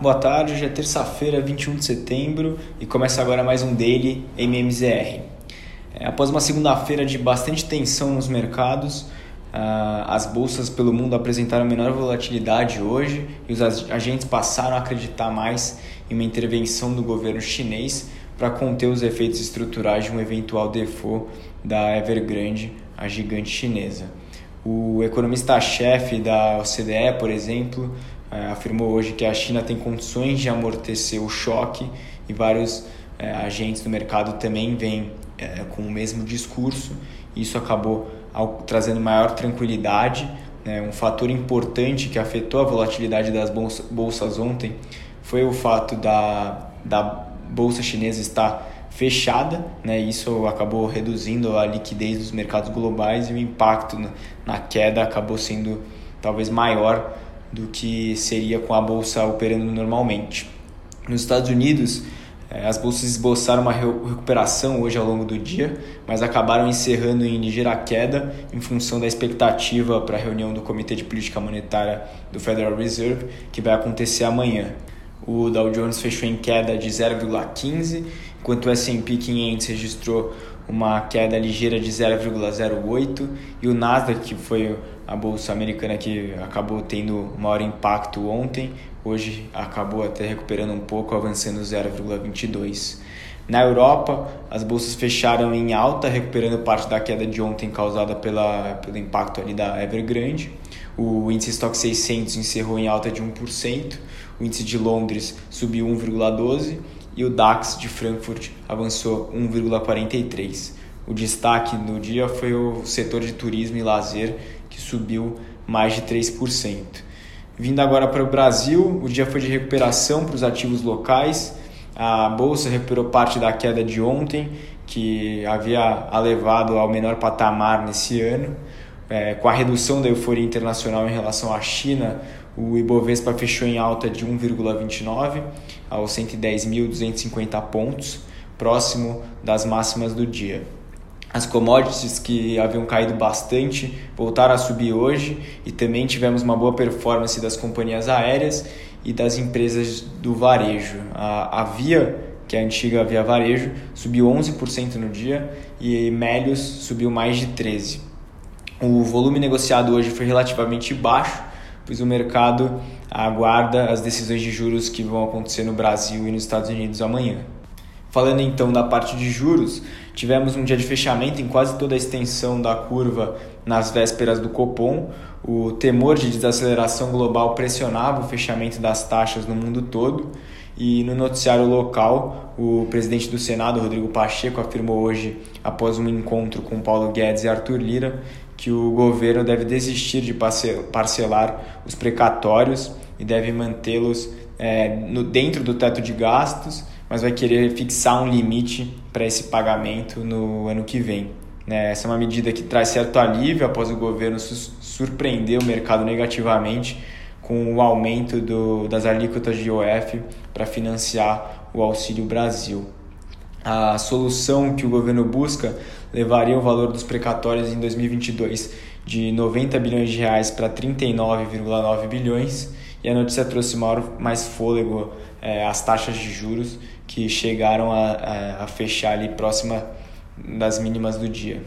boa tarde. Hoje é terça-feira, 21 de setembro e começa agora mais um Daily MMZR. É, após uma segunda-feira de bastante tensão nos mercados, uh, as bolsas pelo mundo apresentaram menor volatilidade hoje e os agentes passaram a acreditar mais em uma intervenção do governo chinês para conter os efeitos estruturais de um eventual default da Evergrande, a gigante chinesa. O economista-chefe da OCDE, por exemplo, afirmou hoje que a China tem condições de amortecer o choque e vários é, agentes do mercado também vêm é, com o mesmo discurso. Isso acabou trazendo maior tranquilidade. Né? Um fator importante que afetou a volatilidade das bolsas, ontem foi o fato da, da bolsa chinesa estar fechada, né? Isso acabou reduzindo a liquidez dos mercados globais e o impacto na queda acabou sendo talvez maior do que seria com a bolsa operando normalmente. Nos Estados Unidos, eh, as bolsas esboçaram uma recuperação hoje ao longo do dia, mas acabaram encerrando em ligeira queda em função da expectativa para a reunião do Comitê de Política Monetária do Federal Reserve, que vai acontecer amanhã. O Dow Jones fechou em queda de 0,15, enquanto o S&P 500 registrou uma queda ligeira de 0,08 e o Nasdaq, que foi a bolsa americana que acabou tendo maior impacto ontem, hoje acabou até recuperando um pouco, avançando 0,22. Na Europa, as bolsas fecharam em alta, recuperando parte da queda de ontem causada pela, pelo impacto ali da Evergrande. O índice Stock 600 encerrou em alta de 1%, o índice de Londres subiu 1,12% e o DAX de Frankfurt avançou 1,43. O destaque no dia foi o setor de turismo e lazer, que subiu mais de 3%. Vindo agora para o Brasil, o dia foi de recuperação para os ativos locais. A bolsa recuperou parte da queda de ontem, que havia a levado ao menor patamar nesse ano. É, com a redução da euforia internacional em relação à China, o Ibovespa fechou em alta de 1,29 aos 110.250 pontos, próximo das máximas do dia. As commodities que haviam caído bastante voltaram a subir hoje e também tivemos uma boa performance das companhias aéreas e das empresas do varejo. A, a Via, que é a antiga Via Varejo, subiu 11% no dia e Melios subiu mais de 13%. O volume negociado hoje foi relativamente baixo, pois o mercado aguarda as decisões de juros que vão acontecer no Brasil e nos Estados Unidos amanhã. Falando então da parte de juros, tivemos um dia de fechamento em quase toda a extensão da curva nas vésperas do Copom. O temor de desaceleração global pressionava o fechamento das taxas no mundo todo. E no noticiário local, o presidente do Senado, Rodrigo Pacheco, afirmou hoje, após um encontro com Paulo Guedes e Arthur Lira, que o governo deve desistir de parcelar os precatórios e deve mantê-los é, no, dentro do teto de gastos, mas vai querer fixar um limite para esse pagamento no ano que vem. Né? Essa é uma medida que traz certo alívio após o governo surpreender o mercado negativamente com o aumento do, das alíquotas de IOF para financiar o Auxílio Brasil. A solução que o governo busca levaria o valor dos precatórios em 2022 de 90 bilhões de reais para 39,9 bilhões e a notícia trouxe mais fôlego é, às taxas de juros que chegaram a, a, a fechar ali próxima das mínimas do dia.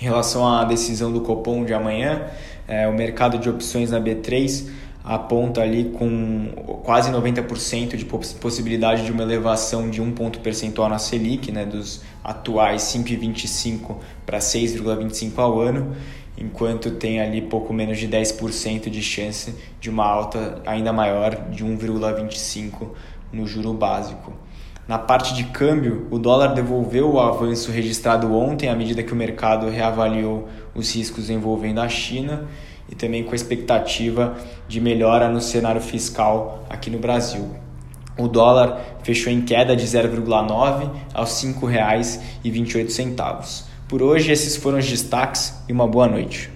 Em relação à decisão do Copom de amanhã, é, o mercado de opções na B3 aponta ali com quase 90% de possibilidade de uma elevação de um ponto percentual na Selic, né, dos atuais 5,25 para 6,25 ao ano, enquanto tem ali pouco menos de 10% de chance de uma alta ainda maior de 1,25 no juro básico. Na parte de câmbio, o dólar devolveu o avanço registrado ontem à medida que o mercado reavaliou os riscos envolvendo a China e também com a expectativa de melhora no cenário fiscal aqui no Brasil. O dólar fechou em queda de 0,9 aos R$ 5,28. Por hoje, esses foram os destaques e uma boa noite.